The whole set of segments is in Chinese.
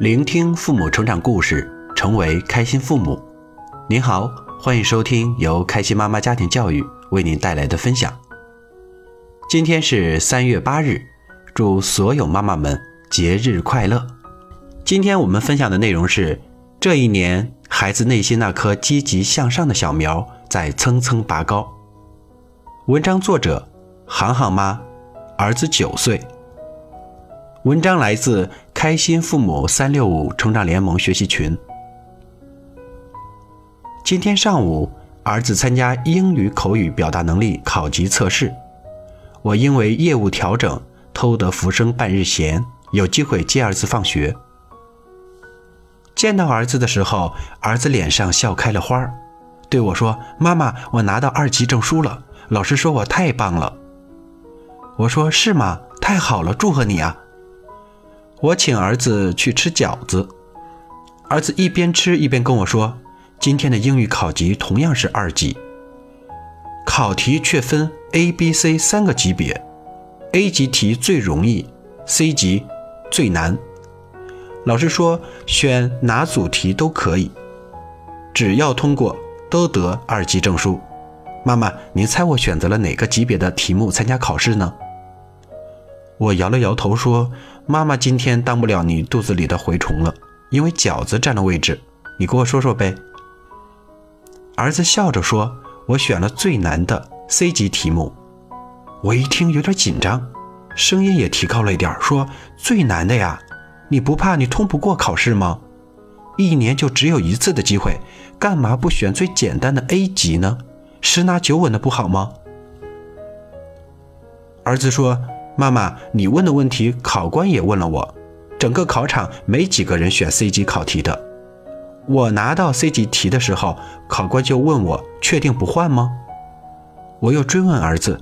聆听父母成长故事，成为开心父母。您好，欢迎收听由开心妈妈家庭教育为您带来的分享。今天是三月八日，祝所有妈妈们节日快乐。今天我们分享的内容是：这一年，孩子内心那颗积极向上的小苗在蹭蹭拔高。文章作者：航航妈，儿子九岁。文章来自开心父母三六五成长联盟学习群。今天上午，儿子参加英语口语表达能力考级测试，我因为业务调整偷得浮生半日闲，有机会接儿子放学。见到儿子的时候，儿子脸上笑开了花对我说：“妈妈，我拿到二级证书了，老师说我太棒了。”我说：“是吗？太好了，祝贺你啊！”我请儿子去吃饺子，儿子一边吃一边跟我说：“今天的英语考级同样是二级，考题却分 A、B、C 三个级别，A 级题最容易，C 级最难。老师说选哪组题都可以，只要通过都得二级证书。妈妈，您猜我选择了哪个级别的题目参加考试呢？”我摇了摇头说。妈妈今天当不了你肚子里的蛔虫了，因为饺子占了位置。你给我说说呗。儿子笑着说：“我选了最难的 C 级题目。”我一听有点紧张，声音也提高了一点，说：“最难的呀，你不怕你通不过考试吗？一年就只有一次的机会，干嘛不选最简单的 A 级呢？十拿九稳的不好吗？”儿子说。妈妈，你问的问题，考官也问了我。整个考场没几个人选 C 级考题的。我拿到 C 级题的时候，考官就问我：确定不换吗？我又追问儿子：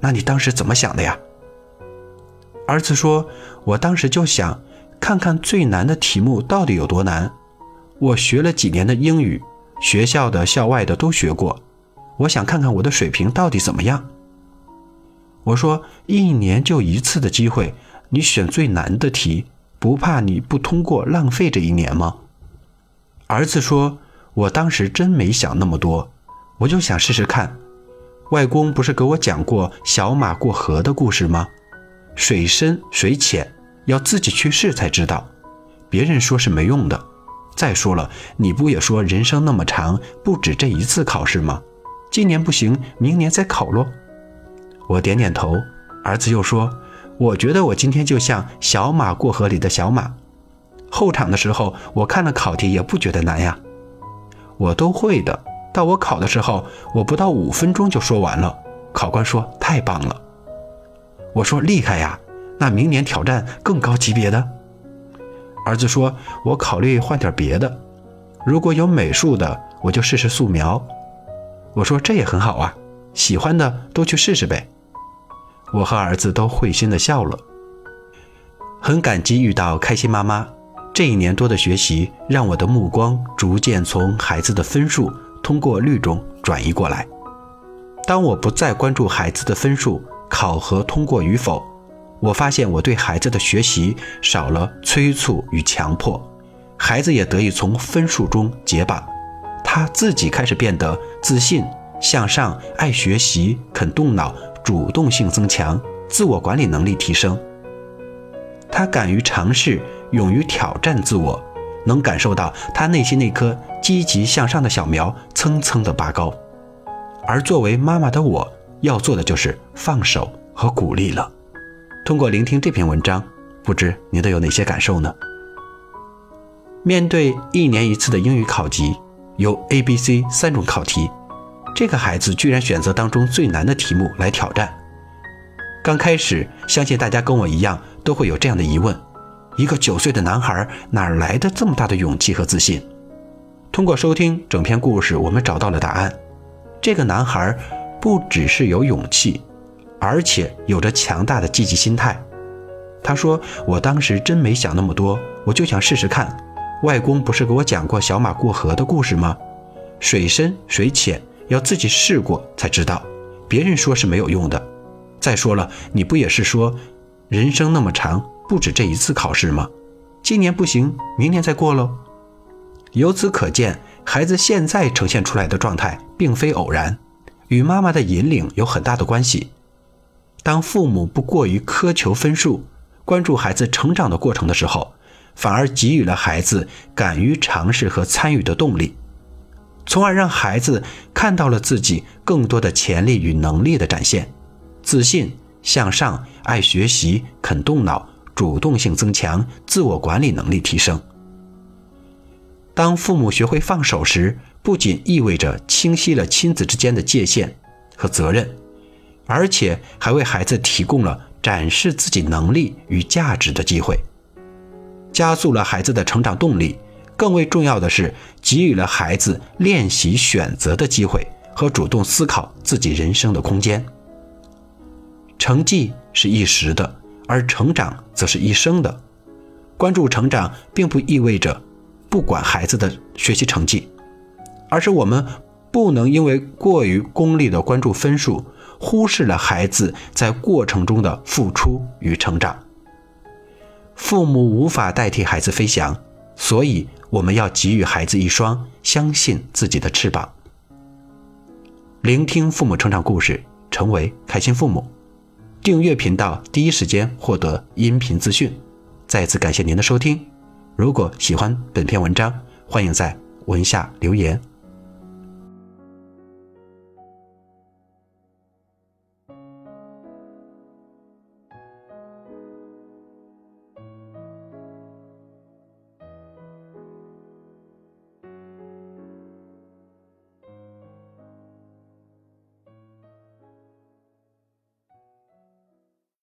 那你当时怎么想的呀？儿子说：我当时就想，看看最难的题目到底有多难。我学了几年的英语，学校的、校外的都学过。我想看看我的水平到底怎么样。我说一年就一次的机会，你选最难的题，不怕你不通过浪费这一年吗？儿子说：“我当时真没想那么多，我就想试试看。外公不是给我讲过小马过河的故事吗？水深水浅，要自己去试才知道。别人说是没用的。再说了，你不也说人生那么长，不止这一次考试吗？今年不行，明年再考咯。”我点点头，儿子又说：“我觉得我今天就像小马过河里的小马。候场的时候，我看了考题也不觉得难呀，我都会的。到我考的时候，我不到五分钟就说完了。考官说太棒了。我说厉害呀，那明年挑战更高级别的。儿子说：我考虑换点别的，如果有美术的，我就试试素描。我说这也很好啊，喜欢的都去试试呗。”我和儿子都会心的笑了，很感激遇到开心妈妈。这一年多的学习，让我的目光逐渐从孩子的分数通过率中转移过来。当我不再关注孩子的分数考核通过与否，我发现我对孩子的学习少了催促与强迫，孩子也得以从分数中解绑，他自己开始变得自信、向上、爱学习、肯动脑。主动性增强，自我管理能力提升。他敢于尝试，勇于挑战自我，能感受到他内心那颗积极向上的小苗蹭蹭的拔高。而作为妈妈的我，要做的就是放手和鼓励了。通过聆听这篇文章，不知您都有哪些感受呢？面对一年一次的英语考级，有 A、B、C 三种考题。这个孩子居然选择当中最难的题目来挑战。刚开始，相信大家跟我一样都会有这样的疑问：一个九岁的男孩哪来的这么大的勇气和自信？通过收听整篇故事，我们找到了答案。这个男孩不只是有勇气，而且有着强大的积极心态。他说：“我当时真没想那么多，我就想试试看。外公不是给我讲过小马过河的故事吗？水深水浅。”要自己试过才知道，别人说是没有用的。再说了，你不也是说，人生那么长，不止这一次考试吗？今年不行，明年再过喽。由此可见，孩子现在呈现出来的状态并非偶然，与妈妈的引领有很大的关系。当父母不过于苛求分数，关注孩子成长的过程的时候，反而给予了孩子敢于尝试和参与的动力，从而让孩子看到了自己更多的潜力与能力的展现，自信、向上、爱学习、肯动脑、主动性增强、自我管理能力提升。当父母学会放手时，不仅意味着清晰了亲子之间的界限和责任，而且还为孩子提供了展示自己能力与价值的机会，加速了孩子的成长动力。更为重要的是，给予了孩子练习选择的机会和主动思考自己人生的空间。成绩是一时的，而成长则是一生的。关注成长，并不意味着。不管孩子的学习成绩，而是我们不能因为过于功利的关注分数，忽视了孩子在过程中的付出与成长。父母无法代替孩子飞翔，所以我们要给予孩子一双相信自己的翅膀。聆听父母成长故事，成为开心父母。订阅频道，第一时间获得音频资讯。再次感谢您的收听。如果喜欢本篇文章，欢迎在文下留言。